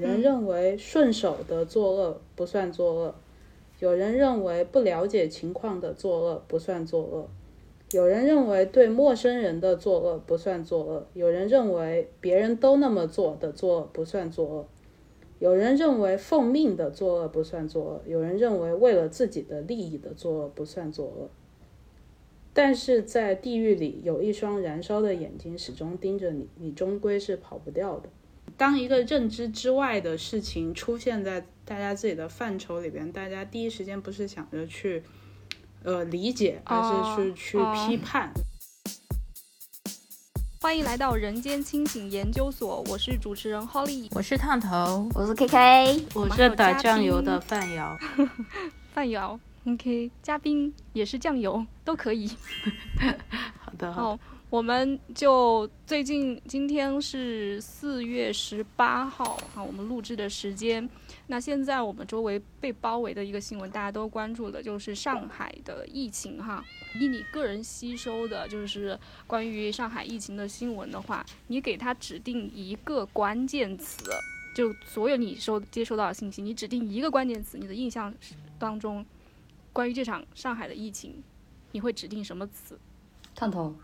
有人认为顺手的作恶不算作恶，有人认为不了解情况的作恶不算作恶，有人认为对陌生人的作恶不算作恶，有人认为别人都那么做的作恶不算作恶，有人认为奉命的作恶不算作恶，有人认为为了自己的利益的作恶不算作恶。但是在地狱里有一双燃烧的眼睛始终盯着你，你终归是跑不掉的。当一个认知之外的事情出现在大家自己的范畴里边，大家第一时间不是想着去呃理解，而是去去批判。欢迎来到人间清醒研究所，我是主持人 Holly，我是烫头，我是 KK，我是打酱油的范瑶，范瑶。OK，嘉宾也是酱油都可以。好的，好，我们就最近今天是四月十八号啊，我们录制的时间。那现在我们周围被包围的一个新闻，大家都关注的就是上海的疫情哈。以你个人吸收的，就是关于上海疫情的新闻的话，你给他指定一个关键词，就所有你收接收到的信息，你指定一个关键词，你的印象当中。关于这场上海的疫情，你会指定什么词？探头，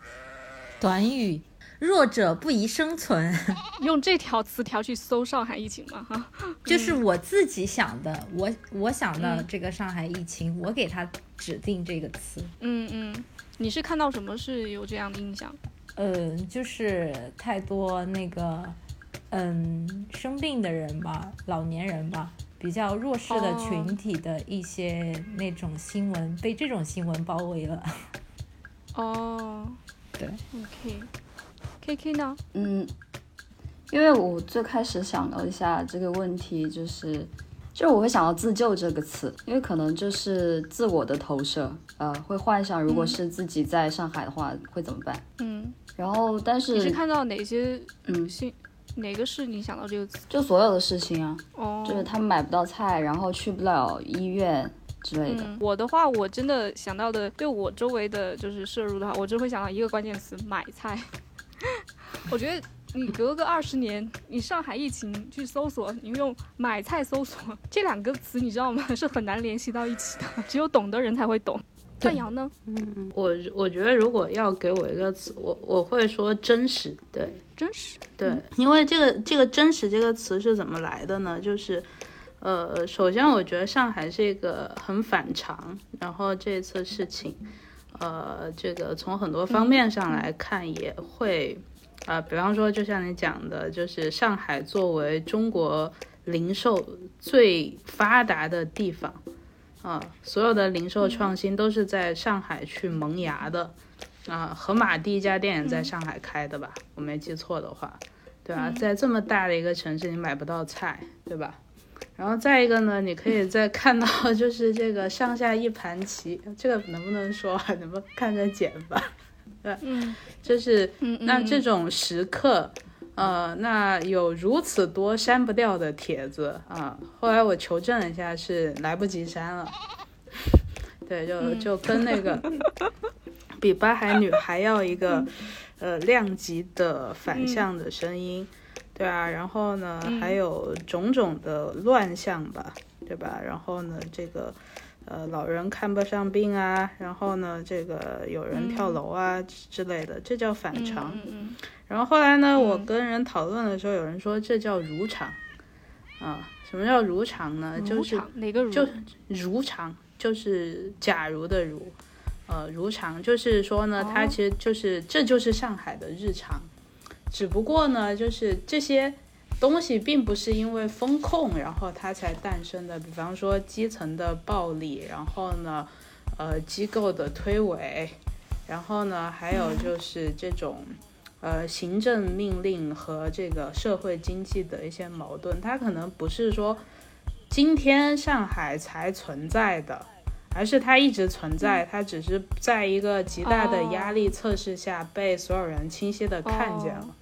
短语，弱者不宜生存。用这条词条去搜上海疫情吗？哈，就是我自己想的，我我想到这个上海疫情，我给他指定这个词。嗯嗯，你是看到什么是有这样的印象？嗯，就是太多那个嗯生病的人吧，老年人吧。比较弱势的群体的一些那种新闻，被这种新闻包围了。哦，对，OK，K K 呢？嗯，因为我最开始想了一下这个问题，就是，就是我会想到自救这个词，因为可能就是自我的投射，呃，会幻想如果是自己在上海的话会怎么办。嗯，然后但是你是看到哪些嗯新？哪个是你想到这个词？就所有的事情啊，哦，就是他们买不到菜，然后去不了医院之类的。我的话，我真的想到的，对我周围的就是摄入的话，我只会想到一个关键词：买菜。我觉得你隔个二十年，你上海疫情去搜索，你用买菜搜索这两个词，你知道吗？是很难联系到一起的，只有懂的人才会懂。范阳呢？嗯，我我觉得如果要给我一个词，我我会说真实。对，真实。对，因为这个这个真实这个词是怎么来的呢？就是，呃，首先我觉得上海是一个很反常，然后这次事情，呃，这个从很多方面上来看也会，呃，比方说就像你讲的，就是上海作为中国零售最发达的地方。啊，所有的零售创新都是在上海去萌芽的，啊，盒马第一家店也在上海开的吧？我没记错的话，对吧？在这么大的一个城市，你买不到菜，对吧？然后再一个呢，你可以再看到就是这个上下一盘棋，这个能不能说？能不能看着剪吧？对，嗯，就是那这种时刻。呃，那有如此多删不掉的帖子啊！后来我求证了一下，是来不及删了。对，就就跟那个比八海女还要一个 呃量级的反向的声音，对啊。然后呢，还有种种的乱象吧，对吧？然后呢，这个呃老人看不上病啊，然后呢，这个有人跳楼啊之类的，这叫反常。然后后来呢，我跟人讨论的时候，有人说这叫如常，啊，什么叫如常呢？就是哪个如？就如常，就是假如的如，呃，如常就是说呢，它其实就是这就是上海的日常，只不过呢，就是这些东西并不是因为风控然后它才诞生的，比方说基层的暴力，然后呢，呃，机构的推诿，然后呢，还有就是这种。呃，行政命令和这个社会经济的一些矛盾，它可能不是说今天上海才存在的，而是它一直存在，它只是在一个极大的压力测试下被所有人清晰的看见了。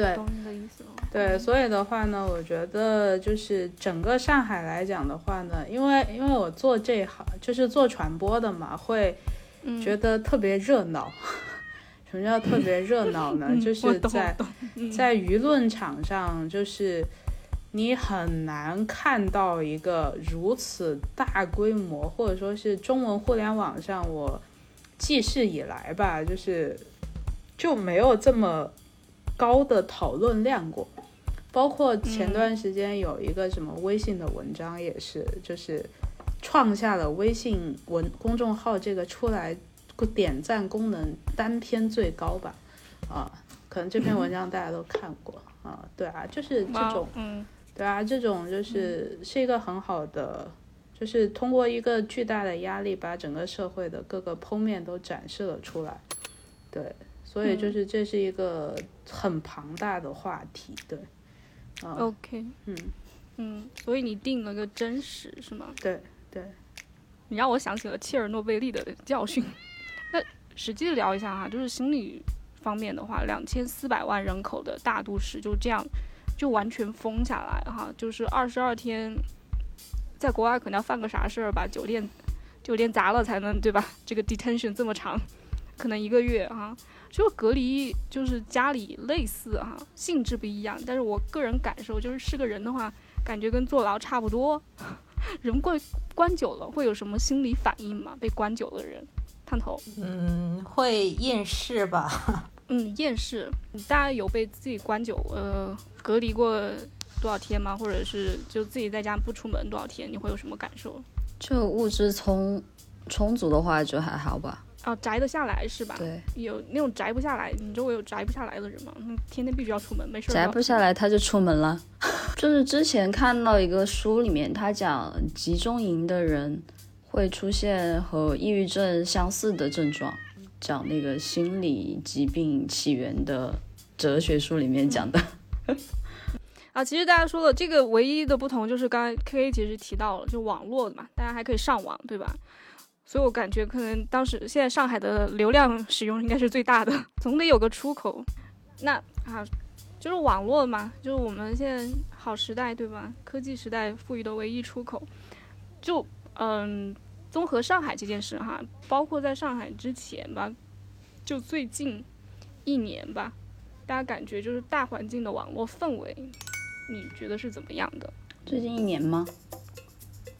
对，对，所以的话呢，我觉得就是整个上海来讲的话呢，因为因为我做这行就是做传播的嘛，会觉得特别热闹。什么叫特别热闹呢？就是在在舆论场上，就是你很难看到一个如此大规模，或者说是中文互联网上我记事以来吧，就是就没有这么高的讨论量过。包括前段时间有一个什么微信的文章也是，就是创下了微信文公众号这个出来点赞功能单篇最高吧，啊，可能这篇文章大家都看过。啊，对啊，就是这种，嗯，对啊，这种就是是一个很好的，就是通过一个巨大的压力，把整个社会的各个剖面都展示了出来，对，所以就是这是一个很庞大的话题，对。OK，嗯嗯，所以你定了个真实是吗？对对，你让我想起了切尔诺贝利的教训。那实际聊一下哈，就是心理方面的话，两千四百万人口的大都市就这样就完全封下来哈，就是二十二天，在国外可能要犯个啥事儿把酒店酒店砸了才能对吧？这个 detention 这么长，可能一个月哈。就隔离就是家里类似哈，性质不一样，但是我个人感受就是是个人的话，感觉跟坐牢差不多。人关关久了会有什么心理反应吗？被关久的人，探头。嗯，会厌世吧？嗯，厌世。大家有被自己关久呃隔离过多少天吗？或者是就自己在家不出门多少天？你会有什么感受？就物质充充足的话，就还好吧。哦，宅得下来是吧？对，有那种宅不下来，你周围有宅不下来的人吗？嗯，天天必须要出门，没事。宅不下来他就出门了。就是之前看到一个书里面，他讲集中营的人会出现和抑郁症相似的症状，讲那个心理疾病起源的哲学书里面讲的。啊，其实大家说了，这个唯一的不同就是刚才 K K 其实提到了，就网络的嘛，大家还可以上网，对吧？所以我感觉可能当时现在上海的流量使用应该是最大的，总得有个出口。那啊，就是网络嘛，就是我们现在好时代对吧？科技时代赋予的唯一出口。就嗯，综合上海这件事哈，包括在上海之前吧，就最近一年吧，大家感觉就是大环境的网络氛围，你觉得是怎么样的？最近一年吗？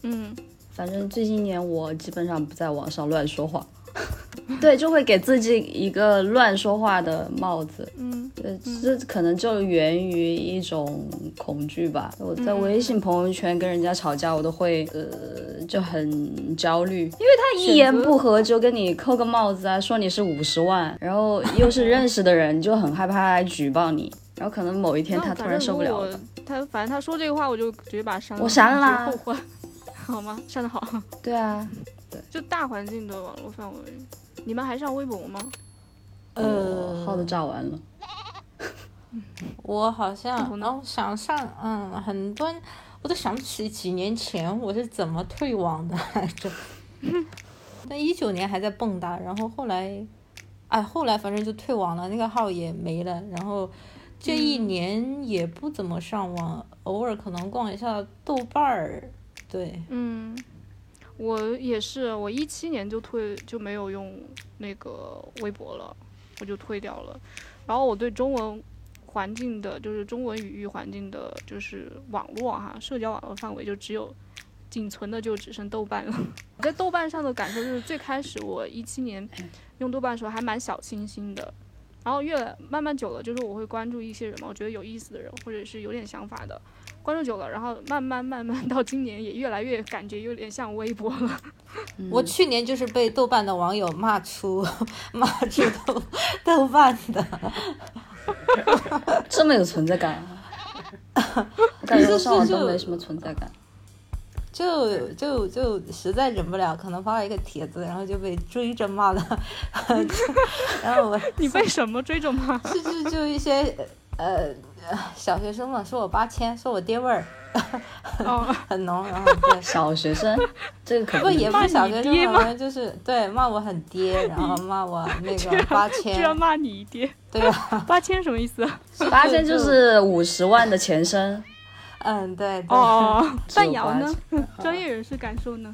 嗯。反正最近一年我基本上不在网上乱说话，对，就会给自己一个乱说话的帽子。嗯，对，这可能就源于一种恐惧吧。我在微信朋友圈跟人家吵架，我都会呃就很焦虑，因为他一言不合就跟你扣个帽子啊，说你是五十万，然后又是认识的人，就很害怕来举报你。然后可能某一天他突然受不了了，他反正他说这个话，我就直接把他删了。我删了。好吗？上的好。对啊，对，就大环境的网络范围，你们还上微博吗？呃，号都炸完了。我好像，能，想上，嗯，很多，我都想不起几年前我是怎么退网的来着。但一九年还在蹦跶，然后后来，哎，后来反正就退网了，那个号也没了。然后这一年也不怎么上网，偶尔可能逛一下豆瓣儿。对，嗯，我也是，我一七年就退，就没有用那个微博了，我就退掉了。然后我对中文环境的，就是中文语域环境的，就是网络哈，社交网络范围就只有仅存的就只剩豆瓣了。在豆瓣上的感受就是，最开始我一七年用豆瓣的时候还蛮小清新的，然后越慢慢久了，就是我会关注一些人嘛，我觉得有意思的人，或者是有点想法的。关注久了，然后慢慢慢慢 到今年也越来越感觉有点像微博了。我去年就是被豆瓣的网友骂出骂出豆豆瓣的，这么有存在感啊！感觉上网都没什么存在感，就就就实在忍不了，可能发了一个帖子，然后就被追着骂了。然后我你被什么追着骂？就就就一些呃。小学生嘛，说我八千，说我爹味儿，很浓，然后对 小学生，这个可不也不是小学生嘛，就是对骂我很爹，然后骂我 那个八千，居然骂你爹，对啊，八千什么意思？八千就是五十万的前身，嗯对，哦，范瑶呢？专业人士感受呢？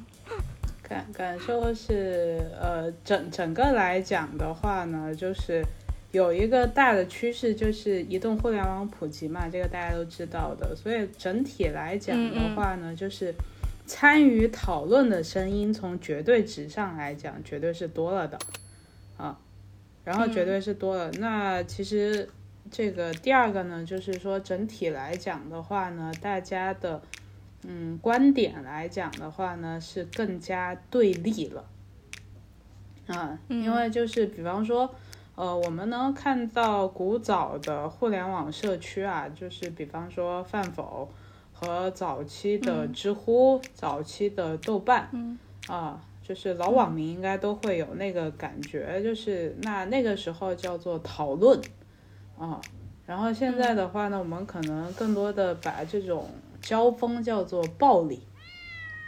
感感受是呃整整个来讲的话呢，就是。有一个大的趋势就是移动互联网普及嘛，这个大家都知道的。所以整体来讲的话呢，就是参与讨论的声音从绝对值上来讲，绝对是多了的啊。然后绝对是多了。那其实这个第二个呢，就是说整体来讲的话呢，大家的嗯观点来讲的话呢，是更加对立了啊，因为就是比方说。呃，我们能看到古早的互联网社区啊，就是比方说饭否和早期的知乎、早期的豆瓣，啊，就是老网民应该都会有那个感觉，就是那那个时候叫做讨论，啊，然后现在的话呢，我们可能更多的把这种交锋叫做暴力，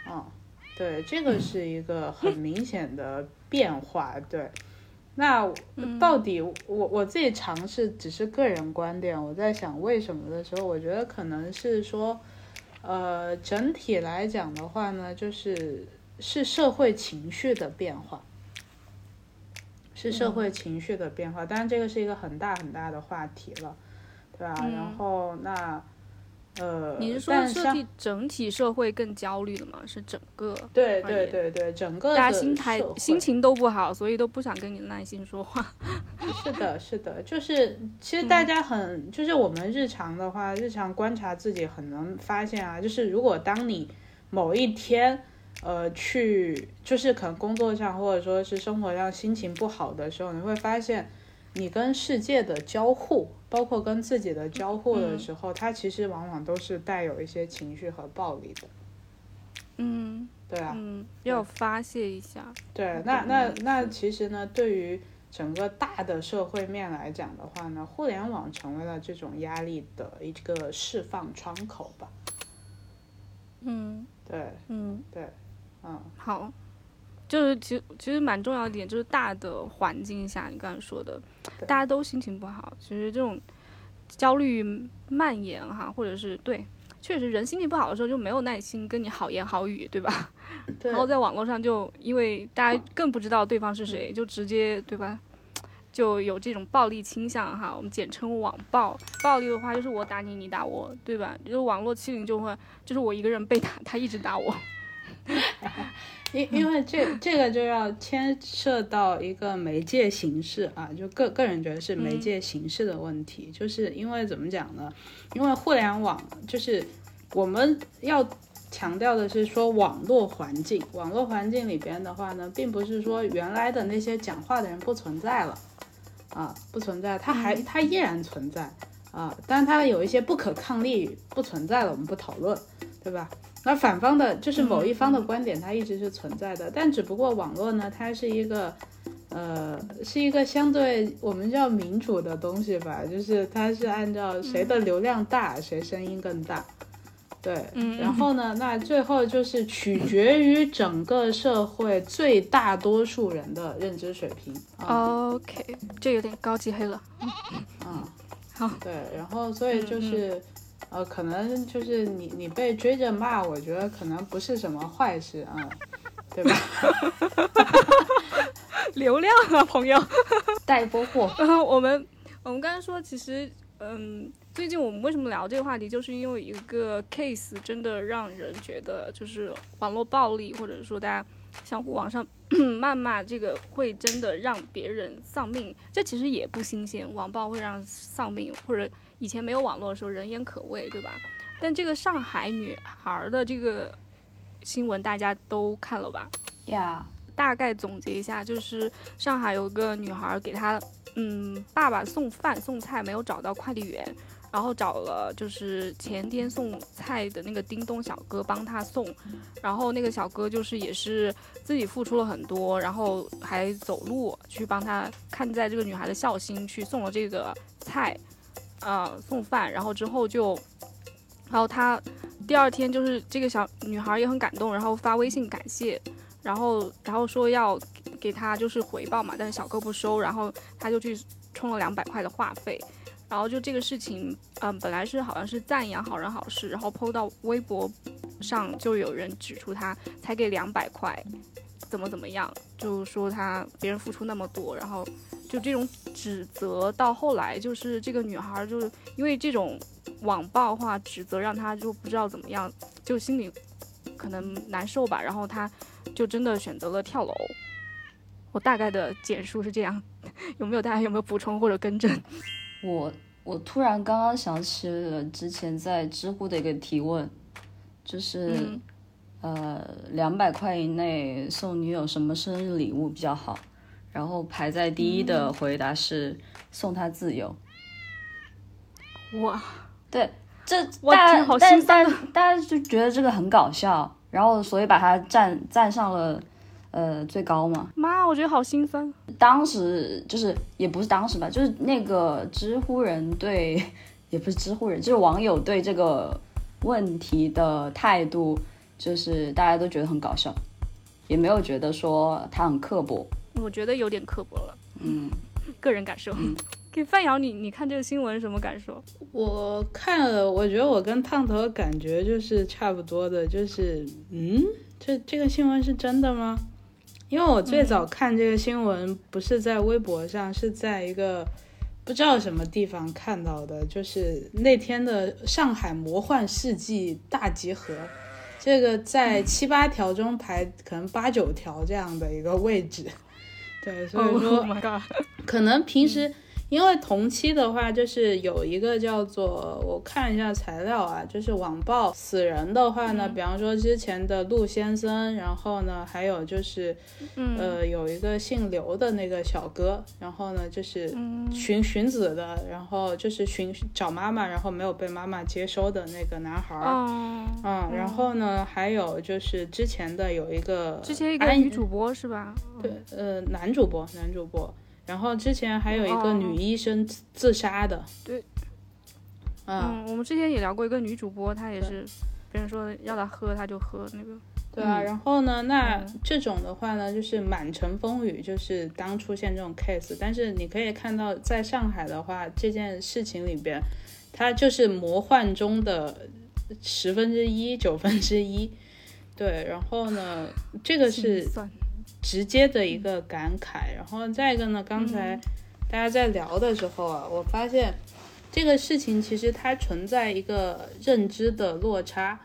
啊，对，这个是一个很明显的变化，对。那到底我我自己尝试只是个人观点，我在想为什么的时候，我觉得可能是说，呃，整体来讲的话呢，就是是社会情绪的变化，是社会情绪的变化。当然，这个是一个很大很大的话题了，对吧？然后那。呃，你是说设计整体社会更焦虑了吗？是整个对对对对，整个大家心态心情都不好，所以都不想跟你耐心说话。是的，是的，就是其实大家很，就是我们日常的话，日常观察自己很能发现啊，就是如果当你某一天呃去，就是可能工作上或者说是生活上心情不好的时候，你会发现。你跟世界的交互，包括跟自己的交互的时候，它其实往往都是带有一些情绪和暴力的。嗯，对啊，嗯，要发泄一下。对，那那那其实呢，对于整个大的社会面来讲的话呢，互联网成为了这种压力的一个释放窗口吧。嗯，对，嗯，对，嗯，好。就是其实其实蛮重要一点，就是大的环境下，你刚才说的，大家都心情不好，其实这种焦虑蔓延哈，或者是对，确实人心情不好的时候就没有耐心跟你好言好语，对吧？然后在网络上就因为大家更不知道对方是谁，就直接对吧？就有这种暴力倾向哈，我们简称网暴。暴力的话就是我打你，你打我，对吧？就是网络欺凌就会就是我一个人被打，他一直打我。因因为这这个就要牵涉到一个媒介形式啊，就个个人觉得是媒介形式的问题，就是因为怎么讲呢？因为互联网就是我们要强调的是说网络环境，网络环境里边的话呢，并不是说原来的那些讲话的人不存在了啊，不存在，他还他依然存在啊，但是它有一些不可抗力不存在了，我们不讨论，对吧？那反方的，就是某一方的观点，它一直是存在的，但只不过网络呢，它是一个，呃，是一个相对我们叫民主的东西吧，就是它是按照谁的流量大，谁声音更大，对，然后呢，那最后就是取决于整个社会最大多数人的认知水平。OK，这有点高级黑了。嗯，好，对，然后所以就是。呃，可能就是你你被追着骂，我觉得可能不是什么坏事啊，对吧？流量啊，朋友，带波货。然后我们我们刚才说，其实嗯，最近我们为什么聊这个话题，就是因为一个 case 真的让人觉得，就是网络暴力，或者说大家相互网上 谩骂，这个会真的让别人丧命。这其实也不新鲜，网暴会让丧命，或者。以前没有网络的时候，人言可畏，对吧？但这个上海女孩的这个新闻大家都看了吧？呀，大概总结一下，就是上海有个女孩给她嗯爸爸送饭送菜，没有找到快递员，然后找了就是前天送菜的那个叮咚小哥帮她送，然后那个小哥就是也是自己付出了很多，然后还走路去帮她看在这个女孩的孝心去送了这个菜。呃，送饭，然后之后就，然后他第二天就是这个小女孩也很感动，然后发微信感谢，然后然后说要给他就是回报嘛，但是小哥不收，然后他就去充了两百块的话费，然后就这个事情，嗯，本来是好像是赞扬好人好事，然后 PO 到微博上就有人指出他才给两百块，怎么怎么样，就说他别人付出那么多，然后。就这种指责到后来，就是这个女孩就是因为这种网暴话指责，让她就不知道怎么样，就心里可能难受吧，然后她就真的选择了跳楼。我大概的简述是这样，有没有大家有没有补充或者更正？我我突然刚刚想起了之前在知乎的一个提问，就是、嗯呃两百块以内送女友什么生日礼物比较好？然后排在第一的回答是送他自由。哇，对，这大家好但心酸大家就觉得这个很搞笑，然后所以把它站站上了呃最高嘛。妈，我觉得好心酸。当时就是也不是当时吧，就是那个知乎人对，也不是知乎人，就是网友对这个问题的态度，就是大家都觉得很搞笑，也没有觉得说他很刻薄。我觉得有点刻薄了，嗯，个人感受。给范瑶，你你看这个新闻什么感受？我看了，我觉得我跟烫头的感觉就是差不多的，就是嗯，这这个新闻是真的吗？因为我最早看这个新闻不是在微博上，是在一个不知道什么地方看到的，就是那天的上海魔幻世纪大集合，这个在七八条中排可能八九条这样的一个位置。对，所以说 Oh！可能平时因为同期的话，就是有一个叫做我看一下材料啊，就是网暴死人的话呢，比方说之前的陆先生，然后呢还有就是嗯呃有一个姓刘的那个小哥，然后呢就是嗯寻寻子的，然后就是寻找妈妈，然后没有被妈妈接收的那个男孩儿。哦，嗯，然后呢，还有就是之前的有一个之前一个女主播是吧？对，呃，男主播，男主播。然后之前还有一个哦。女医生自自杀的，对，嗯，嗯，我们之前也聊过一个女主播，她也是，别人说要她喝，她就喝那个。对啊。嗯。然后呢，那嗯。这种的话呢，就是满城风雨，就是当出现这种 case，但是你可以看到，在上海的话，这件事情里边，它就是魔幻中的十分之一、九分之一。对，然后呢，这个是直接的一个感慨。然后再一个呢，刚才嗯大家在聊的时候啊，我发现这个事情其实它存在一个认知的落差。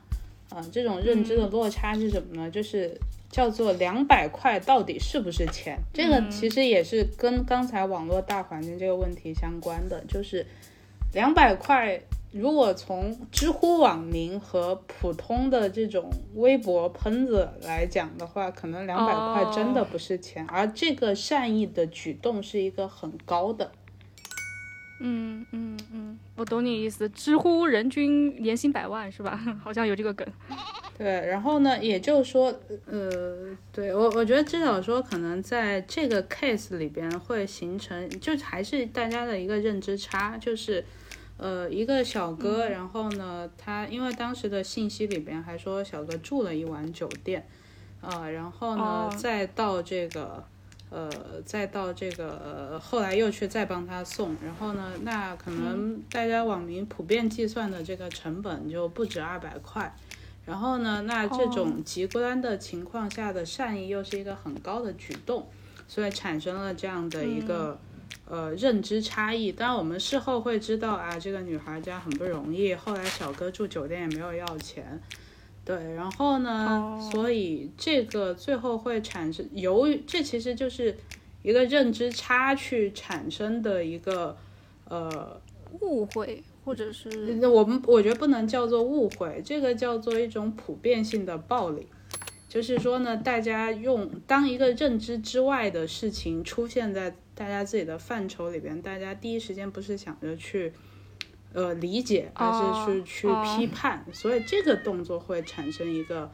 啊、这种认知的落差是什么呢？就是叫做两百块到底是不是钱？这个其实也是跟刚才网络大环境这个问题相关的，就是两百块。如果从知乎网民和普通的这种微博喷子来讲的话，可能两百块真的不是钱，而这个善意的举动是一个很高的。嗯嗯嗯，我懂你意思。知乎人均年薪百万是吧？好像有这个梗。对，然后呢，也就是说，呃，对我我觉得至少说，可能在这个 case 里边会形成，就还是大家的一个认知差，就是，呃，一个小哥，然后呢，他因为当时的信息里边还说小哥住了一晚酒店，啊、然后呢，哦再到这个。呃，再到这个、呃、后来又去再帮他送，然后呢，那可能大家网民普遍计算的这个成本就不止二百块，然后呢，那这种极端的情况下的善意又是一个很高的举动，所以产生了这样的一个、呃认知差异。当然，我们事后会知道啊，这个女孩家很不容易，后来小哥住酒店也没有要钱。对，然后呢，哦所以这个最后会产生，由于这其实就是一个认知差去产生的一个呃误会或者是我们我觉得不能叫做误会，这个叫做一种普遍性的暴力。就是说呢，大家用当一个认知之外的事情出现在大家自己的范畴里边，大家第一时间不是想着去呃理解，而是去、去批判，所以这个动作会产生一个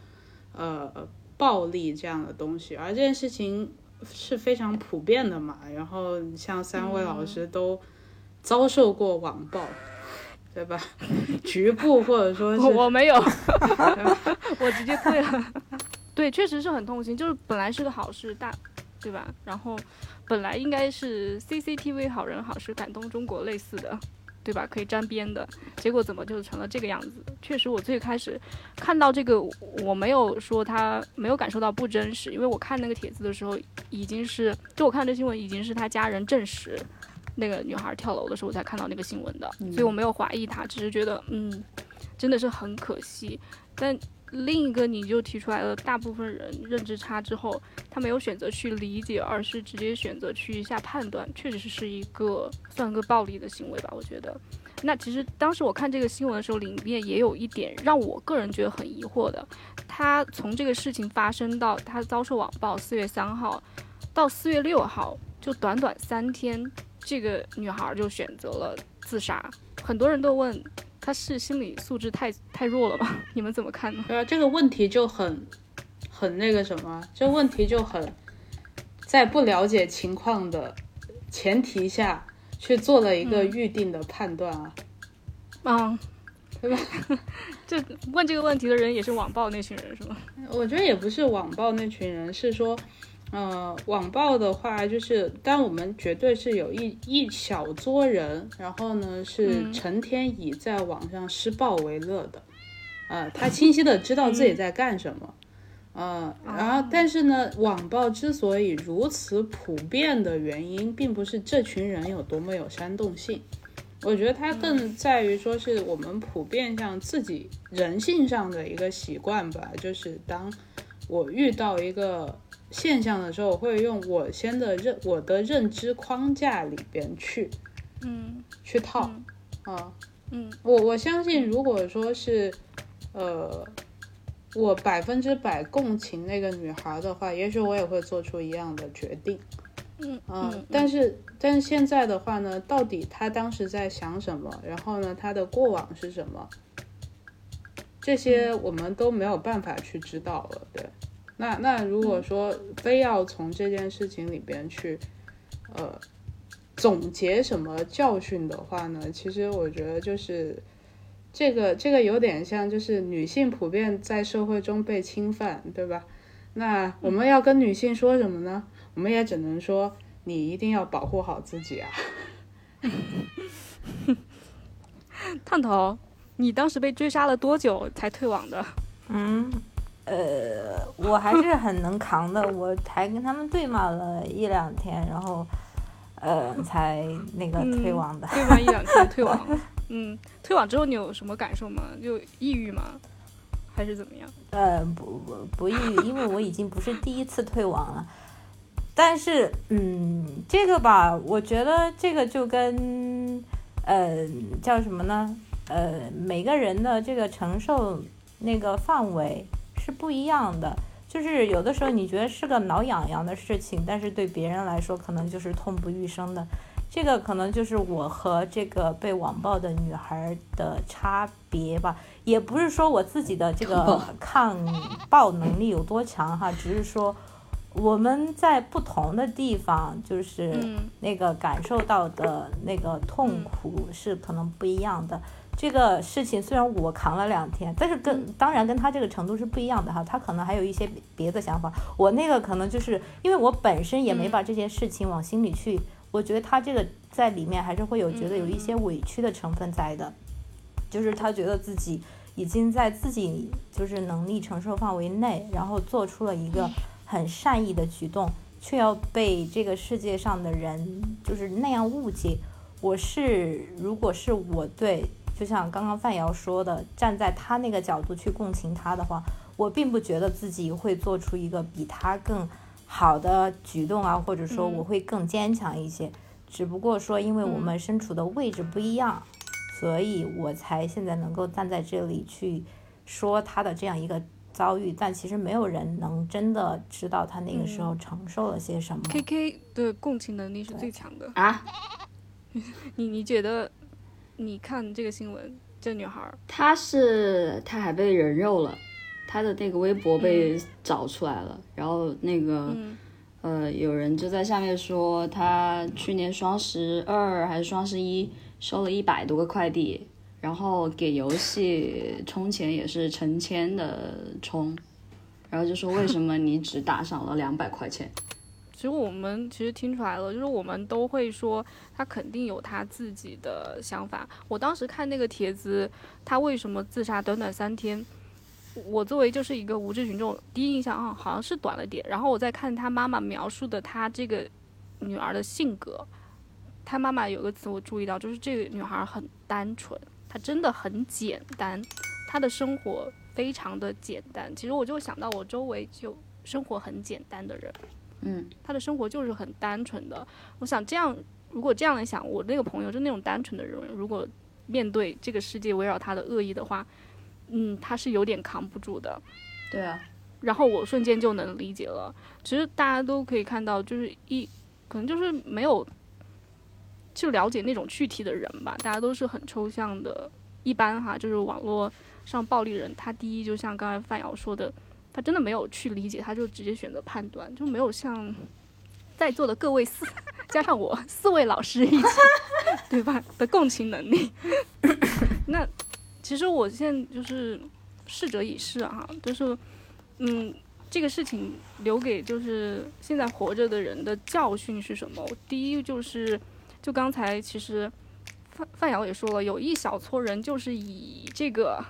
呃暴力这样的东西，而这件事情是非常普遍的嘛。然后像三位老师都遭受过网暴。对吧？局部或者说是我我没有，我直接退了。对，确实是很痛心，就是本来是个好事，大，对吧？然后本来应该是 CCTV 好人好事感动中国类似的，对吧？可以沾边的，结果怎么就成了这个样子？确实，我最开始看到这个，我没有说他没有感受到不真实，因为我看那个帖子的时候，已经是就我看这新闻已经是他家人证实那个女孩跳楼的时候，我才看到那个新闻的，所以我没有怀疑他，只是觉得嗯，真的是很可惜。但另一个你就提出来了，大部分人认知差之后，他没有选择去理解，而是直接选择去下判断，确实是一个算个暴力的行为吧，我觉得。那其实当时我看这个新闻的时候，里面也有一点让我个人觉得很疑惑的，他从这个事情发生到他遭受网暴，四月三号到四月六号，就短短三天，这个女孩就选择了自杀，很多人都问。他是心理素质太太弱了吧？你们怎么看呢？对啊，这个问题就很很那个什么，这问题就很在不了解情况的前提下去做了一个预定的判断啊，嗯，对吧？就问这个问题的人也是网暴那群人是吗？我觉得也不是网暴那群人，是说。呃，网暴的话，就是但我们绝对是有一一小撮人，然后呢是成天以在网上施暴为乐的，呃，他清晰的知道自己在干什么，呃，然后但是呢，网暴之所以如此普遍的原因，并不是这群人有多么有煽动性，我觉得它更在于说是我们普遍上自己人性上的一个习惯吧，就是当我遇到一个。现象的时候，我会用我先的认我的认知框架里边去，嗯，去套，啊，嗯，我我相信，如果说是，呃，我百分之百共情那个女孩的话，也许我也会做出一样的决定，嗯嗯，但是但是现在的话呢，到底她当时在想什么，然后呢，她的过往是什么，这些我们都没有办法去知道了，对。那那如果说非要从这件事情里边去，呃，总结什么教训的话呢？其实我觉得就是这个这个有点像，就是女性普遍在社会中被侵犯，对吧？那我们要跟女性说什么呢？我们也只能说你一定要保护好自己啊。烫头，你当时被追杀了多久才退网的？嗯。呃，我还是很能扛的，我还跟他们对骂了一两天，然后，呃，才那个退网的。对骂一两天 退网，嗯，退网之后你有什么感受吗？就抑郁吗？还是怎么样？呃，不不不抑郁，因为我已经不是第一次退网了。但是，嗯，这个吧，我觉得这个就跟，呃，叫什么呢？呃，每个人的这个承受那个范围。是不一样的，就是有的时候你觉得是个挠痒痒的事情，但是对别人来说可能就是痛不欲生的。这个可能就是我和这个被网暴的女孩的差别吧，也不是说我自己的这个抗暴能力有多强哈，只是说我们在不同的地方，就是那个感受到的那个痛苦是可能不一样的。这个事情虽然我扛了两天，但是跟当然跟他这个程度是不一样的哈，他可能还有一些别的想法。我那个可能就是因为我本身也没把这件事情往心里去，我觉得他这个在里面还是会有觉得有一些委屈的成分在的，就是他觉得自己已经在自己就是能力承受范围内，然后做出了一个很善意的举动，却要被这个世界上的人就是那样误解。我是如果是我对。就像刚刚范瑶说的，站在他那个角度去共情他的话，我并不觉得自己会做出一个比他更好的举动啊，或者说我会更坚强一些。只不过说，因为我们身处的位置不一样，所以我才现在能够站在这里去说他的这样一个遭遇。但其实没有人能真的知道他那个时候承受了些什么。K K 的共情能力是最强的啊！你你觉得？你看这个新闻，这女孩，她是她还被人肉了，她的那个微博被找出来了，然后那个呃有人就在下面说，她去年双十二还是双十一收了一百多个快递，然后给游戏充钱也是成千的充，然后就说为什么你只打赏了两百块钱？其实我们其实听出来了，就是我们都会说他肯定有他自己的想法。我当时看那个帖子，他为什么自杀？短短三天，我作为就是一个无知群众，第一印象啊好像是短了点。然后我再看他妈妈描述的他这个女儿的性格，他妈妈有个词我注意到，就是这个女孩很单纯，她真的很简单，她的生活非常的简单。其实我就想到我周围就生活很简单的人。嗯，他的生活就是很单纯的。我想这样，如果这样来想，我那个朋友就那种单纯的人，如果面对这个世界围绕他的恶意的话，嗯，他是有点扛不住的。对啊，然后我瞬间就能理解了。其实大家都可以看到，就是一可能就是没有去了解那种具体的人吧，大家都是很抽象的。一般哈，就是网络上暴力人，他第一就像刚才范瑶说的。他真的没有去理解，他就直接选择判断，就没有像在座的各位四 加上我四位老师一起，对吧？的共情能力。那其实我现在就是逝者已逝啊，就是嗯，这个事情留给就是现在活着的人的教训是什么？第一就是，就刚才其实范范瑶也说了，有一小撮人就是以这个。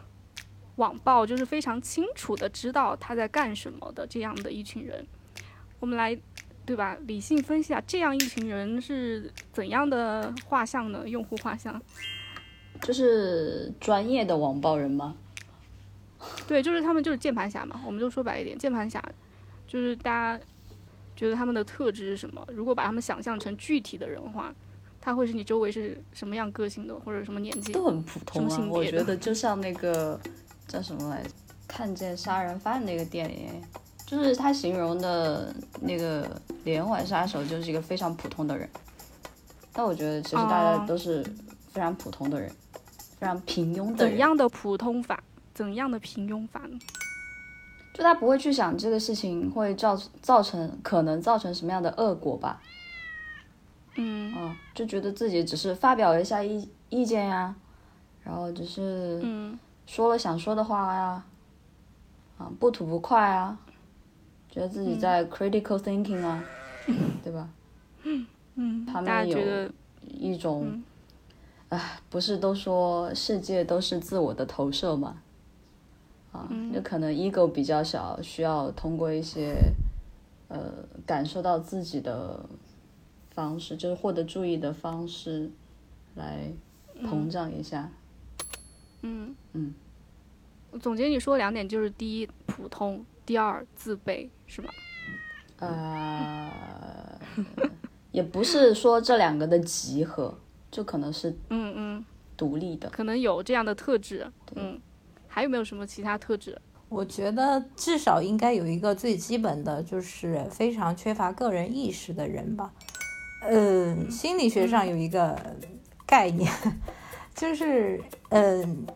网暴就是非常清楚的知道他在干什么的这样的一群人，我们来，对吧？理性分析下，这样一群人是怎样的画像呢？用户画像，就是专业的网暴人吗？对，就是他们就是键盘侠嘛。我们就说白一点，键盘侠就是大家觉得他们的特质是什么？如果把他们想象成具体的人话，他会是你周围是什么样个性的，或者什么年纪？都很普通啊。我觉得就像那个。叫什么来着？看见杀人犯那个电影，就是他形容的那个连环杀手，就是一个非常普通的人。但我觉得其实大家都是非常普通的人，非常平庸的人。怎样的普通法？怎样的平庸法呢？就他不会去想这个事情会造造成可能造成什么样的恶果吧？嗯嗯，就觉得自己只是发表一下意意见呀，然后只是嗯。说了想说的话呀，啊，不吐不快啊，觉得自己在 critical thinking 啊，对吧？嗯，他们有一种，哎，不是都说世界都是自我的投射嘛？啊，就可能 ego 比较小，需要通过一些呃感受到自己的方式，就是获得注意的方式来膨胀一下。嗯嗯嗯，总结你说两点，就是第一普通，第二自卑，是吗？呃，也不是说这两个的集合，就可能是嗯嗯独立的，可能有这样的特质。嗯，还有没有什么其他特质？我觉得至少应该有一个最基本的，就是非常缺乏个人意识的人吧。嗯，心理学上有一个概念。就是，嗯，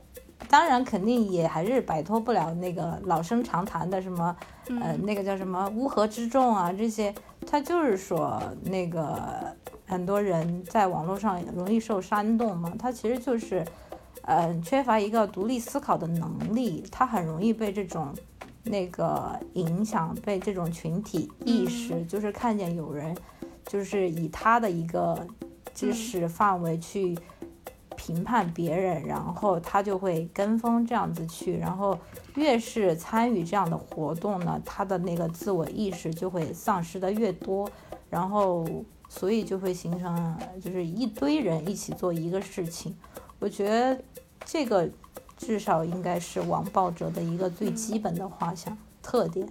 当然肯定也还是摆脱不了那个老生常谈的什么，呃，那个叫什么乌合之众啊，这些，他就是说那个很多人在网络上容易受煽动嘛，他其实就是，呃，缺乏一个独立思考的能力，他很容易被这种那个影响，被这种群体意识，就是看见有人，就是以他的一个知识范围去。评判别人，然后他就会跟风这样子去，然后越是参与这样的活动呢，他的那个自我意识就会丧失的越多，然后所以就会形成就是一堆人一起做一个事情。我觉得这个至少应该是网暴者的一个最基本的画像特点。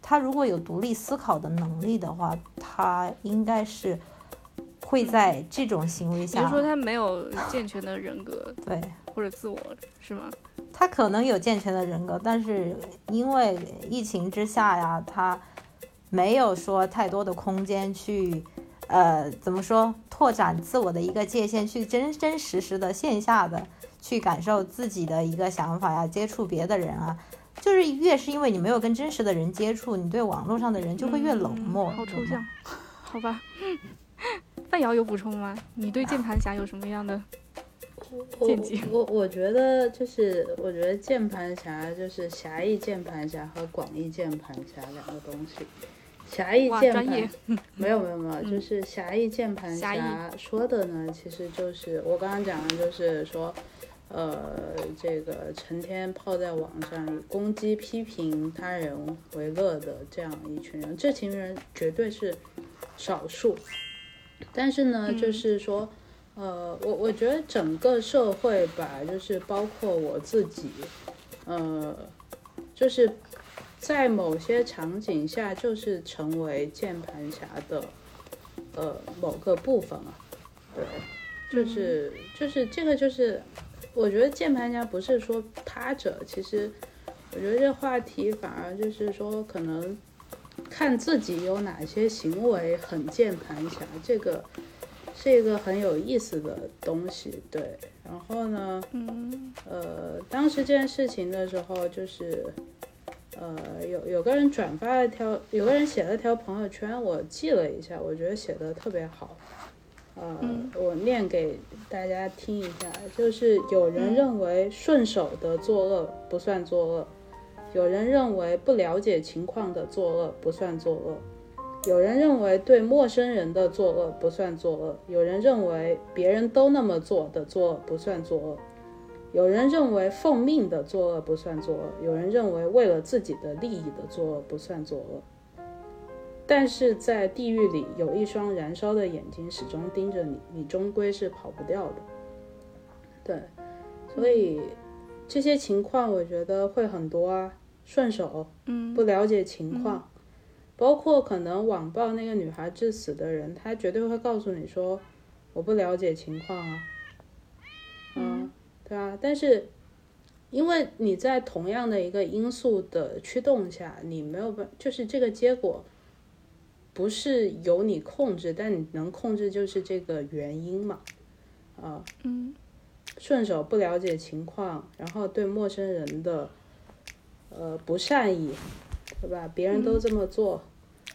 他如果有独立思考的能力的话，他应该是。会在这种行为下，比如说他没有健全的人格，对，或者自我是吗？他可能有健全的人格，但是因为疫情之下呀，他没有说太多的空间去，呃，怎么说，拓展自我的一个界限，去真真实实的线下的去感受自己的一个想法呀，接触别的人啊，就是越是因为你没有跟真实的人接触，你对网络上的人就会越冷漠。好抽象，好吧。范瑶有补充吗？你对键盘侠有什么样的见解？我我觉得就是，我觉得键盘侠就是狭义键盘侠和广义键盘侠两个东西。狭义，键盘没有没有没有，就是狭义键盘侠说的呢，其实就是我刚刚讲的，就是说，呃，这个成天泡在网上以攻击批评他人为乐的这样一群人，这群人绝对是少数，但是呢，就是说，呃，我我觉得整个社会吧，就是包括我自己，呃，就是在某些场景下，就是成为键盘侠的呃某个部分啊，对，就是就是这个就是，我觉得键盘侠不是说他者，其实我觉得这话题反而就是说可能看自己有哪些行为很键盘侠，这个是一个很有意思的东西，对。然后呢，嗯。呃，当时这件事情的时候，就是，呃，有有个人转发了条，有个人写了条朋友圈，我记了一下，我觉得写的特别好，呃，我念给大家听一下，就是有人认为顺手的作恶不算作恶，有人认为不了解情况的作恶不算作恶。有人认为对陌生人的作恶不算作恶，有人认为别人都那么做的作恶不算作恶，有人认为奉命的作恶不算作恶，有人认为为了自己的利益的作恶不算作恶。但是在地狱里有一双燃烧的眼睛始终盯着你，你终归是跑不掉的。对，所以这些情况我觉得会很多啊，顺手嗯。不了解情况，包括可能网暴那个女孩致死的人，他绝对会告诉你说我不了解情况啊，嗯，对啊，但是因为你在同样的一个因素的驱动下，你没有办，就是这个结果不是由你控制，但你能控制就是这个原因嘛，啊，嗯。顺手不了解情况，然后对陌生人的呃不善意，对吧？别人都这么做，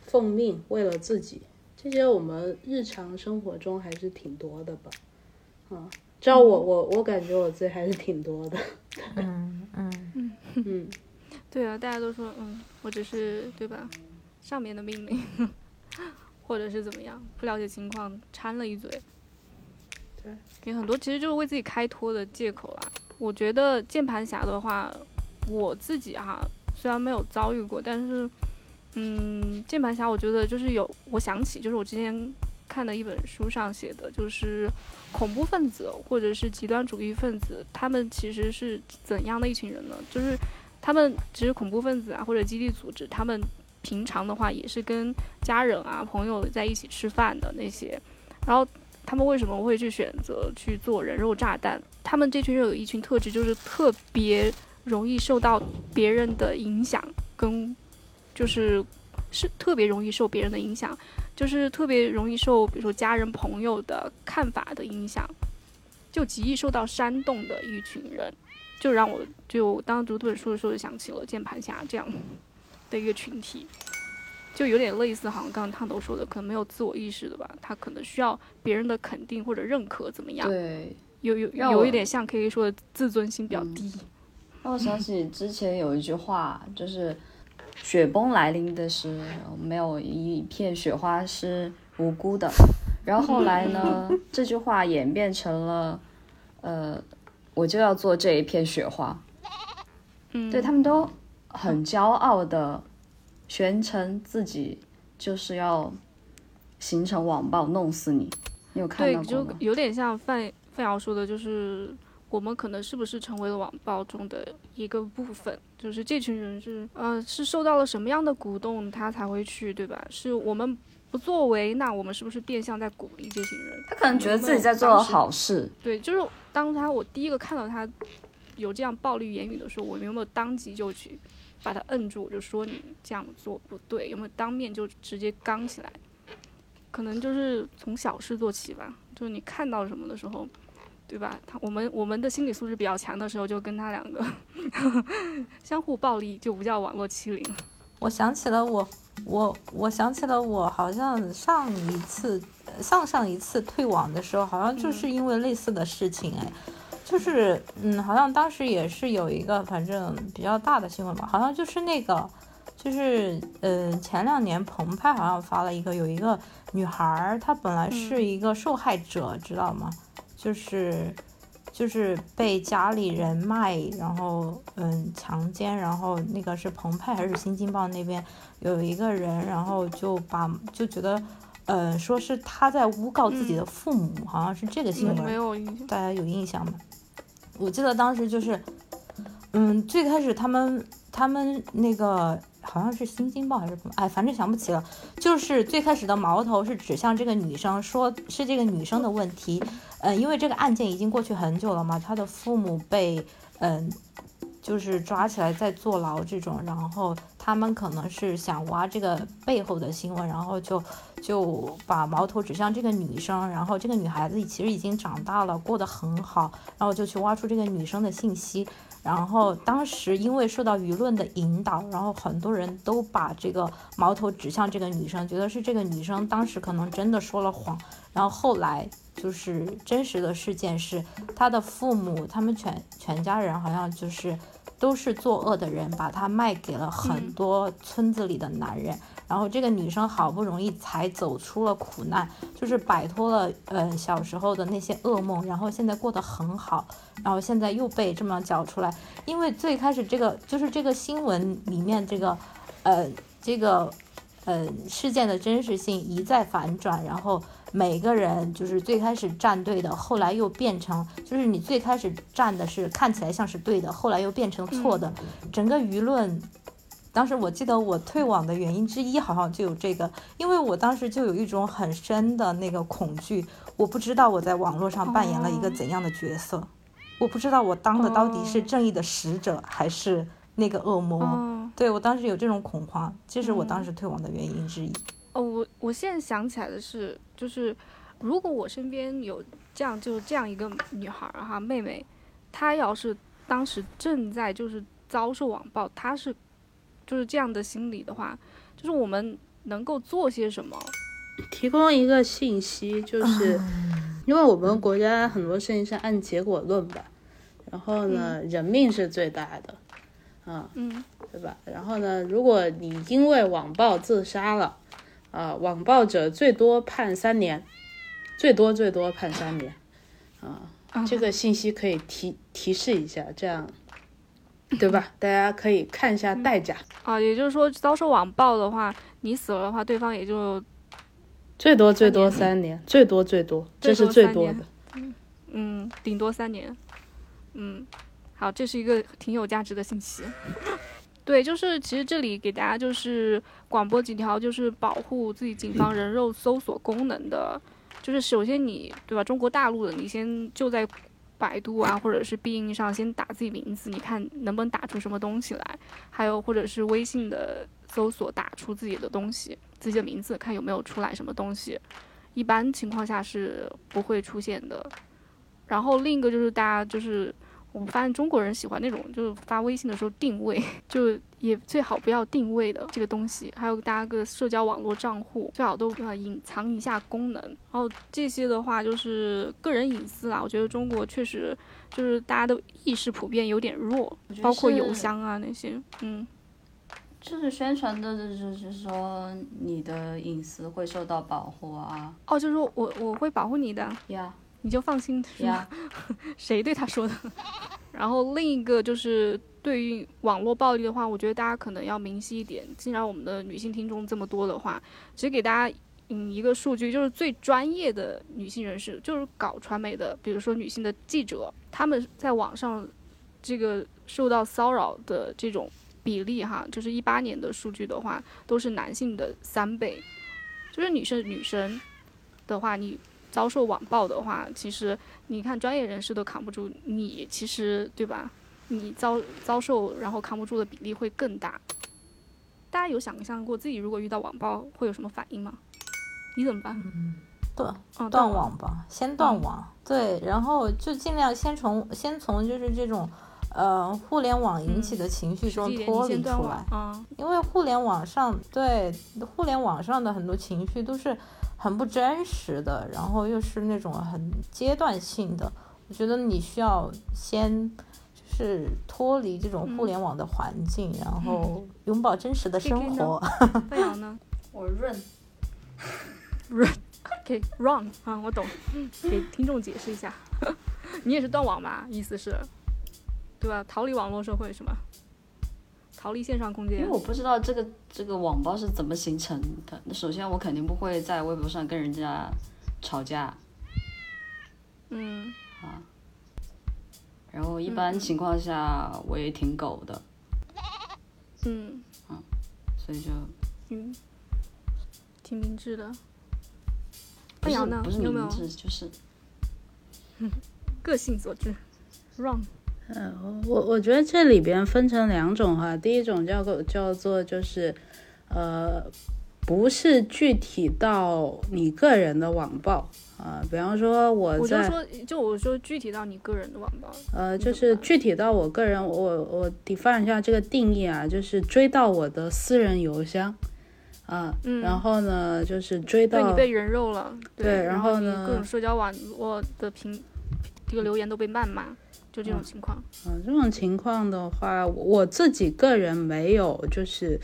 奉命为了自己，这些我们日常生活中还是挺多的吧？啊，知道我我我感觉我自己还是挺多的，嗯嗯嗯，对啊，大家都说，嗯，我只是对吧，上面的命令，或者是怎么样，不了解情况掺了一嘴，对，给很多其实就是为自己开脱的借口啦。我觉得键盘侠的话，我自己哈虽然没有遭遇过，但是，嗯，键盘侠我觉得就是有，我想起就是我之前看的一本书上写的，就是恐怖分子或者是极端主义分子，他们其实是怎样的一群人呢？就是他们其实恐怖分子啊或者基地组织，他们平常的话也是跟家人啊朋友在一起吃饭的那些，然后他们为什么会去选择去做人肉炸弹？他们这群人有一群特质，就是特别容易受到别人的影响，跟就是是特别容易受别人的影响，就是特别容易受比如说家人朋友的看法的影响，就极易受到煽动的一群人，就让我就当读这本书的时候就想起了键盘侠这样的一个群体。就有点类似，好像刚刚烫头说的，可能没有自我意识的吧，他可能需要别人的肯定或者认可，怎么样？对，有有有一点像 K K 说的自尊心比较低。让我想起之前有一句话，就是雪崩来临的时候，没有一片雪花是无辜的。然后后来呢，这句话演变成了，呃，我就要做这一片雪花。嗯，对他们都很骄傲的宣称自己就是要形成网暴弄死你。你有看，到过吗？就有点像范范瑶说的，就是我们可能是不是成为了网暴中的一个部分？就是这群人是呃是受到了什么样的鼓动，他才会去，对吧？是我们不作为，那我们是不是变相在鼓励这群人？他可能觉得自己在做好事。对，就是当他我第一个看到他有这样暴力言语的时候，我有没有当即就去把他摁住，我就说你这样做不对？有没有当面就直接刚起来？可能就是从小事做起吧，就是你看到什么的时候，对吧？他我们我们的心理素质比较强的时候，就跟他两个 相互暴力，就不叫网络欺凌。我想起了我，我我想起了我好像上一次、上上一次退网的时候，好像就是因为类似的事情，哎，就是嗯，好像当时也是有一个反正比较大的新闻吧，好像就是那个就是呃前两年澎湃好像发了一个，有一个女孩儿，她本来是一个受害者，知道吗？就是就是被家里人卖，然后嗯强奸，然后那个是澎湃还是新京报那边有一个人，然后就把就觉得。呃，说是他在诬告自己的父母，好像是这个新闻，大家有印象吗？我记得当时就是，嗯，最开始他们他们那个好像是新京报还是哎，反正想不起了，就是最开始的矛头是指向这个女生，说是这个女生的问题，嗯，因为这个案件已经过去很久了嘛，他的父母被嗯。就是抓起来在坐牢这种，然后他们可能是想挖这个背后的新闻，然后就就把矛头指向这个女生，然后这个女孩子其实已经长大了，过得很好，然后就去挖出这个女生的信息，然后当时因为受到舆论的引导，然后很多人都把这个矛头指向这个女生，觉得是这个女生当时可能真的说了谎，然后后来就是真实的事件是他的父母，他们全全家人好像就是。都是作恶的人，把他卖给了很多村子里的男人，然后这个女生好不容易才走出了苦难，就是摆脱了呃小时候的那些噩梦，然后现在过得很好，然后现在又被这么搅出来，因为最开始这个就是这个新闻里面这个，呃这个，呃事件的真实性一再反转，然后。每个人就是最开始站队的，后来又变成，就是你最开始站的是看起来像是对的，后来又变成错的。整个舆论，当时我记得我退网的原因之一好像就有这个，因为我当时就有一种很深的那个恐惧，我不知道我在网络上扮演了一个怎样的角色，我不知道我当的到底是正义的使者还是那个恶魔。对我当时有这种恐慌，这是我当时退网的原因之一。哦，我我现在想起来的是，就是如果我身边有这样就是这样一个女孩儿哈，妹妹，她要是当时正在就是遭受网暴，她是就是这样的心理的话，就是我们能够做些什么？提供一个信息，就是因为我们国家很多事情是按结果论吧，然后呢，人命是最大的，啊，嗯，对吧？然后呢，如果你因为网暴自杀了。啊，网暴者最多判三年，最多最多判三年，啊，这个信息可以提提示一下，这样，对吧？大家可以看一下代价啊，也就是说，遭受网暴的话，你死了的话，对方也就最多最多三年，最多最多，这是最多的，嗯，顶多三年，嗯，好，这是一个挺有价值的信息。对，就是其实这里给大家就是广播几条，就是保护自己警方人肉搜索功能的，就是首先你对吧？中国大陆的你先就在百度啊，或者是必应上先打自己名字，你看能不能打出什么东西来？还有或者是微信的搜索打出自己的东西，自己的名字看有没有出来什么东西，一般情况下是不会出现的。然后另一个就是大家就是。我发现中国人喜欢那种，就是发微信的时候定位，就也最好不要定位的这个东西。还有大家个社交网络账户，最好都呃隐藏一下功能。然后这些的话就是个人隐私啦。我觉得中国确实就是大家的意识普遍有点弱，包括邮箱啊那些，嗯，就是宣传的，就是说你的隐私会受到保护啊。哦，就是说我我会保护你的呀。你就放心呀，谁对他说的？然后另一个就是对于网络暴力的话，我觉得大家可能要明晰一点。既然我们的女性听众这么多的话，其实给大家嗯一个数据，就是最专业的女性人士，就是搞传媒的，比如说女性的记者，他们在网上这个受到骚扰的这种比例哈，就是一八年的数据的话，都是男性的三倍。就是女生女生的话，你。遭受网暴的话，其实你看专业人士都扛不住，你其实对吧？你遭遭受然后扛不住的比例会更大。大家有想象过自己如果遇到网暴会有什么反应吗？你怎么办？断断网吧，先断网。对，然后就尽量先从先从就是这种呃互联网引起的情绪中脱离出来。嗯，因为互联网上对互联网上的很多情绪都是。很不真实的，然后又是那种很阶段性的，我觉得你需要先就就是脱离这种互联网的环境，然后拥抱真实的生活。飞扬呢我润，？OK wrong 啊，我懂，给听众解释一下，你也是断网吧？意思是，对吧？逃离网络社会是吗？逃离线上空间因为。我不知道这个这个网暴是怎么形成的。那首先我肯定不会在微博上跟人家吵架，嗯啊然后一般情况下我也挺狗的，嗯啊所以就嗯，挺明智的。不是？不是明智，就是 个性所致？wrong。嗯，我我觉得这里边分成两种哈，第一种叫做叫做就是，呃，不是具体到你个人的网暴啊、比方说我在我就说，就我说具体到你个人的网暴，呃，就是具体到我个人，我我 define 一下这个定义啊，就是追到我的私人邮箱啊，嗯然后呢就是追到对你被人肉了，对然后呢各种社交网络的评这个留言都被谩骂，就这种情况。嗯，这种情况的话，我我自己个人没有就是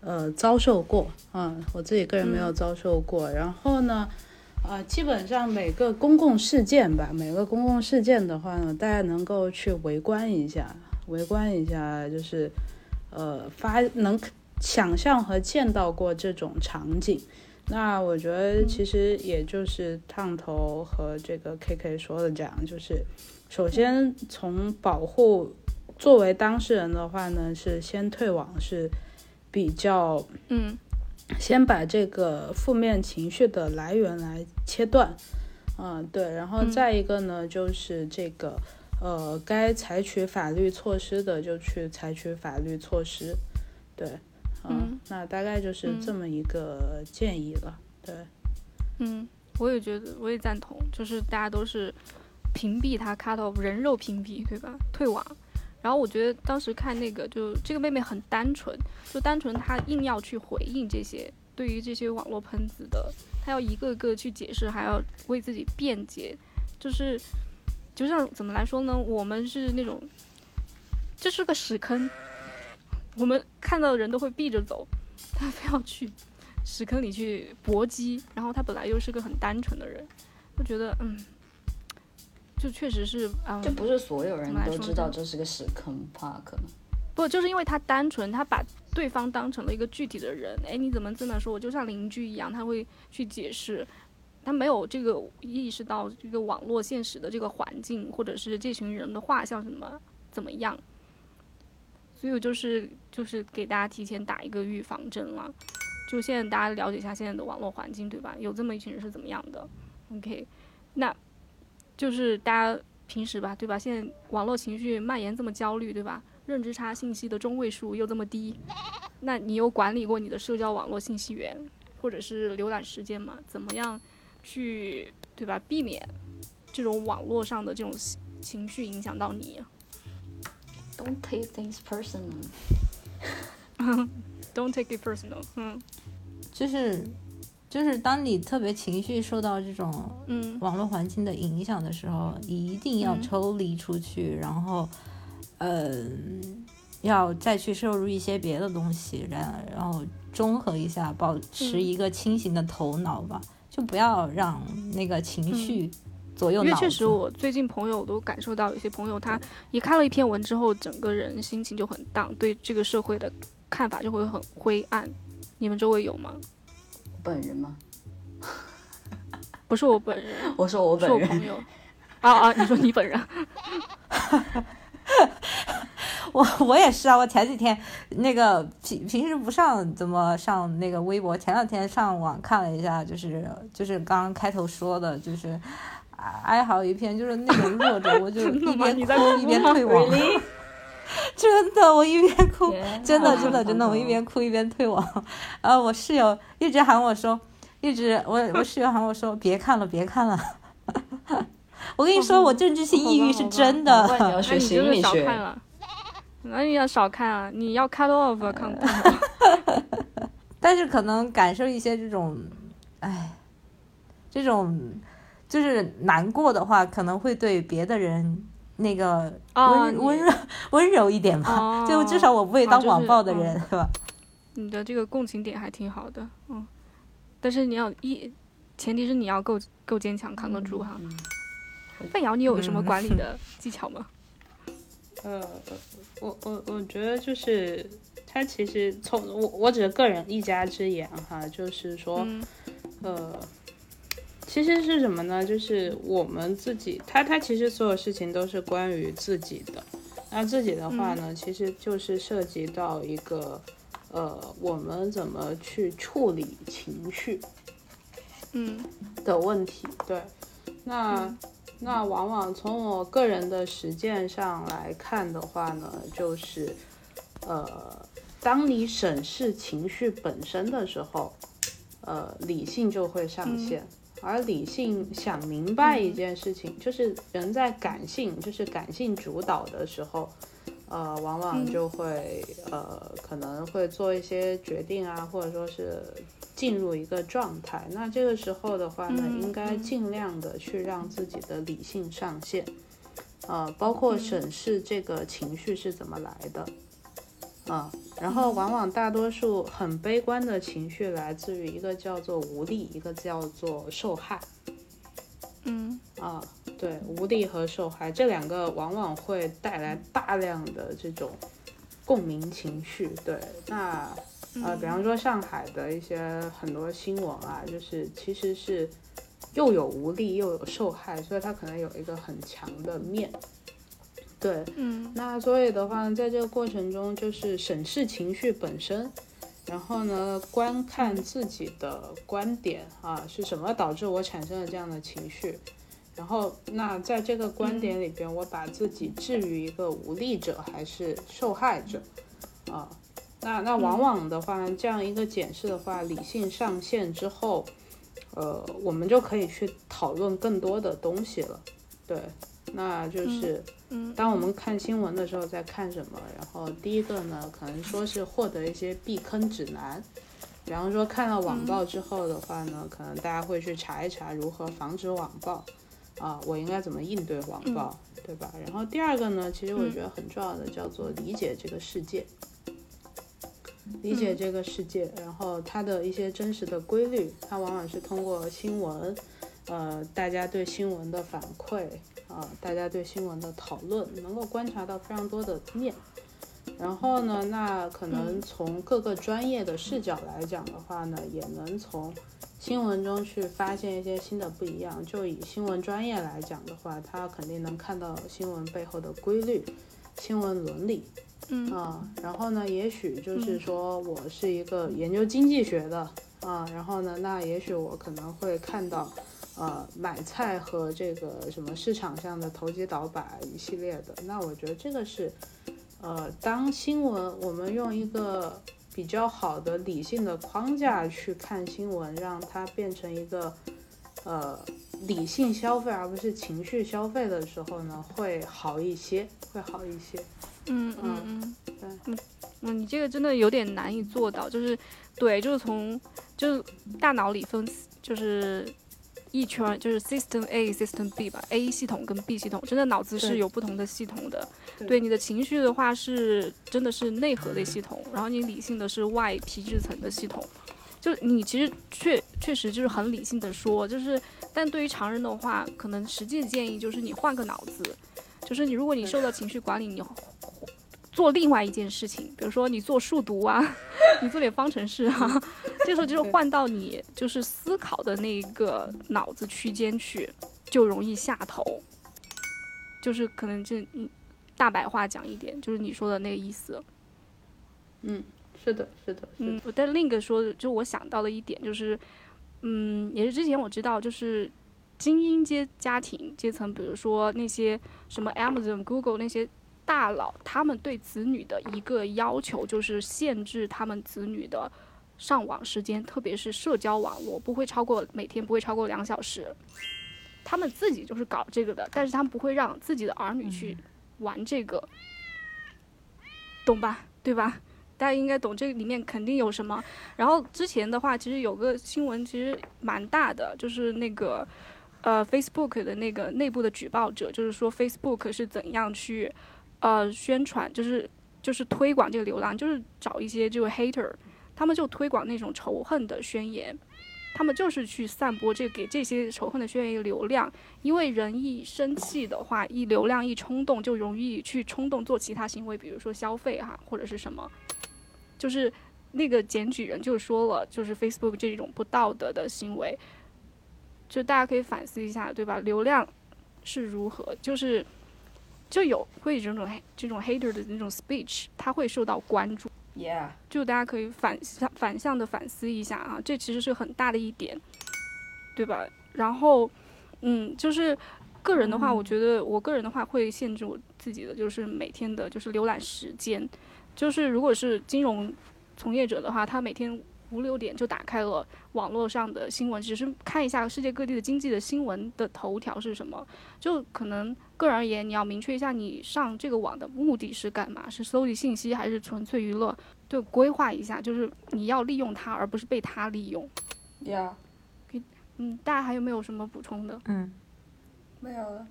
呃遭受过啊、我自己个人没有遭受过。然后呢，啊、基本上每个公共事件吧，每个公共事件的话呢，大家能够去围观一下，围观一下，就是呃发能想象和见到过这种场景。那我觉得其实也就是烫头和这个 KK 说的这样，就是首先从保护作为当事人的话呢，是先退网是比较嗯。先把这个负面情绪的来源来切断，嗯，对，然后嗯。再一个呢，就是这个呃，该采取法律措施的就去采取法律措施，对，嗯。那大概就是嗯这么一个建议了，对，嗯，我也觉得，我也赞同，就是大家都是屏蔽他 cut off 人肉屏蔽，对吧？退网。然后我觉得当时看那个，就这个妹妹很单纯，就单纯她硬要去回应这些对于这些网络喷子的，她要一个个去解释，还要为自己辩解，就是就像怎么来说呢？我们是那种这是个屎坑，我们看到的人都会避着走，她非要去屎坑里去搏击，然后她本来又是个很单纯的人，就觉得嗯，就确实是嗯，就不是所有人都知道这是个屎坑吧？可能不就是因为他单纯，他把对方当成了一个具体的人，哎，你怎么这么说？我就像邻居一样，他会去解释。他没有这个意识到这个网络现实的这个环境，或者是这群人的画像什么怎么样，所以我就是就是给大家提前打一个预防针了。就现在大家了解一下现在的网络环境，对吧？有这么一群人是怎么样的？OK，那就是大家平时吧，对吧？现在网络情绪蔓延这么焦虑，对吧？认知差信息的中位数又这么低，那你有管理过你的社交网络信息源或者是浏览时间吗？怎么样去对吧？避免这种网络上的这种情情绪影响到你。don't take things personal。Don't take it personal。嗯就是就是当你特别情绪受到这种嗯网络环境的影响的时候，一定要嗯抽离出去，然后，呃，要再去摄入一些别的东西，然然后中和一下，保持嗯一个清醒的头脑吧，就不要让那个情绪左右脑子。因为确实，我最近朋友都感受到，有些朋友他一看了一篇文之后，整个人心情就很荡，对这个社会的看法就会很灰暗。你们周围有吗？本人吗？不是我本人，我说我本人，我朋友。啊啊！你说你本人？我我也是啊，我前几天那个平平时不上怎么上那个微博，前两天上网看了一下，就是就是刚刚开头说的，就是啊哀嚎一片，就是那种弱者，我就 一边吗你在哭一边退网。真的，我一边哭，真的真的真的，我一边哭一边退网。啊 我室友一直喊我说，一直我 我室友喊我说别看了别看了。我跟你说，我政治性抑郁是真的。你要那学心理学。少看了。那你要少看啊！你要 cut off 啊看看。但是可能感受一些这种，哎，这种就是难过的话，可能会对别的人那个哦温温柔 温柔一点吧，哦 就至少我不会当网暴的嗯人，是吧？你的这个共情点还挺好的，嗯，但是你要一，前提是你要够够坚强，扛得住哈。嗯范瑶，你有什么嗯管理的技巧吗？呃，我我我觉得就是他其实从我我只是个人一家之言哈，就是说，嗯呃，其实是什么呢？就是我们自己，他他其实所有事情都是关于自己的。那自己的话呢，其实就是涉及到一个，呃，我们怎么去处理情绪嗯的问题。对，那。那往往从我个人的实践上来看的话呢，就是，呃，当你审视情绪本身的时候，呃，理性就会上线，而理性想明白一件事情，就是人在感性，就是感性主导的时候，呃，往往就会、呃，可能会做一些决定啊，或者说是进入一个状态。那这个时候的话呢，嗯应该尽量的去让自己的理性上线，呃，包括审视这个情绪是怎么来的。啊、然后往往大多数很悲观的情绪来自于一个叫做无力，一个叫做受害。嗯啊，对，无力和受害这两个往往会带来大量的这种共鸣情绪。对，那呃，比方说上海的一些很多新闻啊，就是其实是又有无力又有受害，所以它可能有一个很强的面。对，嗯那所以的话，在这个过程中，就是审视情绪本身，然后呢，观看自己的观点啊，是什么导致我产生了这样的情绪，然后那在这个观点里边，我把自己置于一个无力者还是受害者啊？那那往往的话，这样一个检视的话，理性上线之后，呃，我们就可以去讨论更多的东西了，对。那就是，嗯当我们看新闻的时候在看什么？然后第一个呢，可能说是获得一些避坑指南，比方说看了网暴之后的话呢，可能大家会去查一查如何防止网暴，啊，我应该怎么应对网暴，对吧？然后第二个呢，其实我觉得很重要的叫做理解这个世界，理解这个世界，然后它的一些真实的规律，它往往是通过新闻，呃，大家对新闻的反馈。啊，大家对新闻的讨论能够观察到非常多的面，然后呢，那可能从各个专业的视角来讲的话呢，也能从新闻中去发现一些新的不一样。就以新闻专业来讲的话，他肯定能看到新闻背后的规律、新闻伦理。嗯啊，然后呢，也许就是说我是一个研究经济学的啊，然后呢，那也许我可能会看到。呃，买菜和这个什么市场上的投机倒把一系列的，那我觉得这个是，呃，当新闻我们用一个比较好的理性的框架去看新闻，让它变成一个呃理性消费而不是情绪消费的时候呢，会好一些，会好一些。嗯嗯嗯，对嗯嗯，你这个真的有点难以做到，就是对，就是从就是大脑里分，就是。一圈就是 system A、system B 吧，A 系统跟 B 系统，真的脑子是有不同的系统的。对对你的情绪的话是真的是内核的系统，然后你理性的是外皮质层的系统。就你其实确确实就是很理性的说，就是但对于常人的话，可能实际建议就是你换个脑子，就是你如果你受到情绪管理，你做另外一件事情，比如说你做数独啊，你做点方程式啊，这时候就是换到你就是思考的那个脑子区间去，就容易下头。就是可能这嗯大白话讲一点，就是你说的那个意思。嗯，是的，是的，是的。嗯，我但另一个说，就我想到了一点，就是嗯，也是之前我知道，就是精英阶家庭阶层，比如说那些什么 Amazon、Google 那些。大佬他们对子女的一个要求就是限制他们子女的上网时间，特别是社交网络不会超过每天不会超过两小时。他们自己就是搞这个的，但是他们不会让自己的儿女去玩这个，懂吧？对吧？大家应该懂这里面肯定有什么。然后之前的话，其实有个新闻其实蛮大的，就是那个呃 Facebook 的那个内部的举报者，就是说 Facebook 是怎样去呃宣传，就是就是推广这个流浪，就是找一些这个 hater，他们就推广那种仇恨的宣言。他们就是去散播这给这些仇恨的宣言流量，因为人一生气的话，一流量一冲动，就容易去冲动做其他行为，比如说消费哈，或者是什么，就是那个检举人就说了，就是 Facebook 这种不道德的行为，就大家可以反思一下，对吧？流量是如何，就是就有会这种这种 hater 的那种 speech，他会受到关注。Yeah，就大家可以反向反向的反思一下啊，这其实是很大的一点，对吧？然后，嗯，就是个人的话，我觉得我个人的话会限制我自己的，就是每天的就是浏览时间，就是如果是金融从业者的话，他每天五六点就打开了网络上的新闻，只是看一下世界各地的经济的新闻的头条是什么，就可能个人而言，你要明确一下你上这个网的目的是干嘛，是搜集信息还是纯粹娱乐？对，规划一下，就是你要利用它，而不是被它利用。Yeah，嗯，大家还有没有什么补充的？嗯，没有了。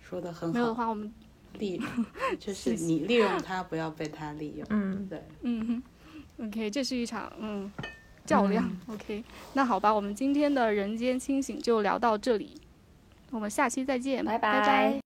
说的很好，没有的话，我们利 就是你利用它，不要被它利用。嗯，对，嗯哼，OK，这是一场嗯较量。OK，那好吧，我们今天的人间清醒就聊到这里，我们下期再见，拜拜拜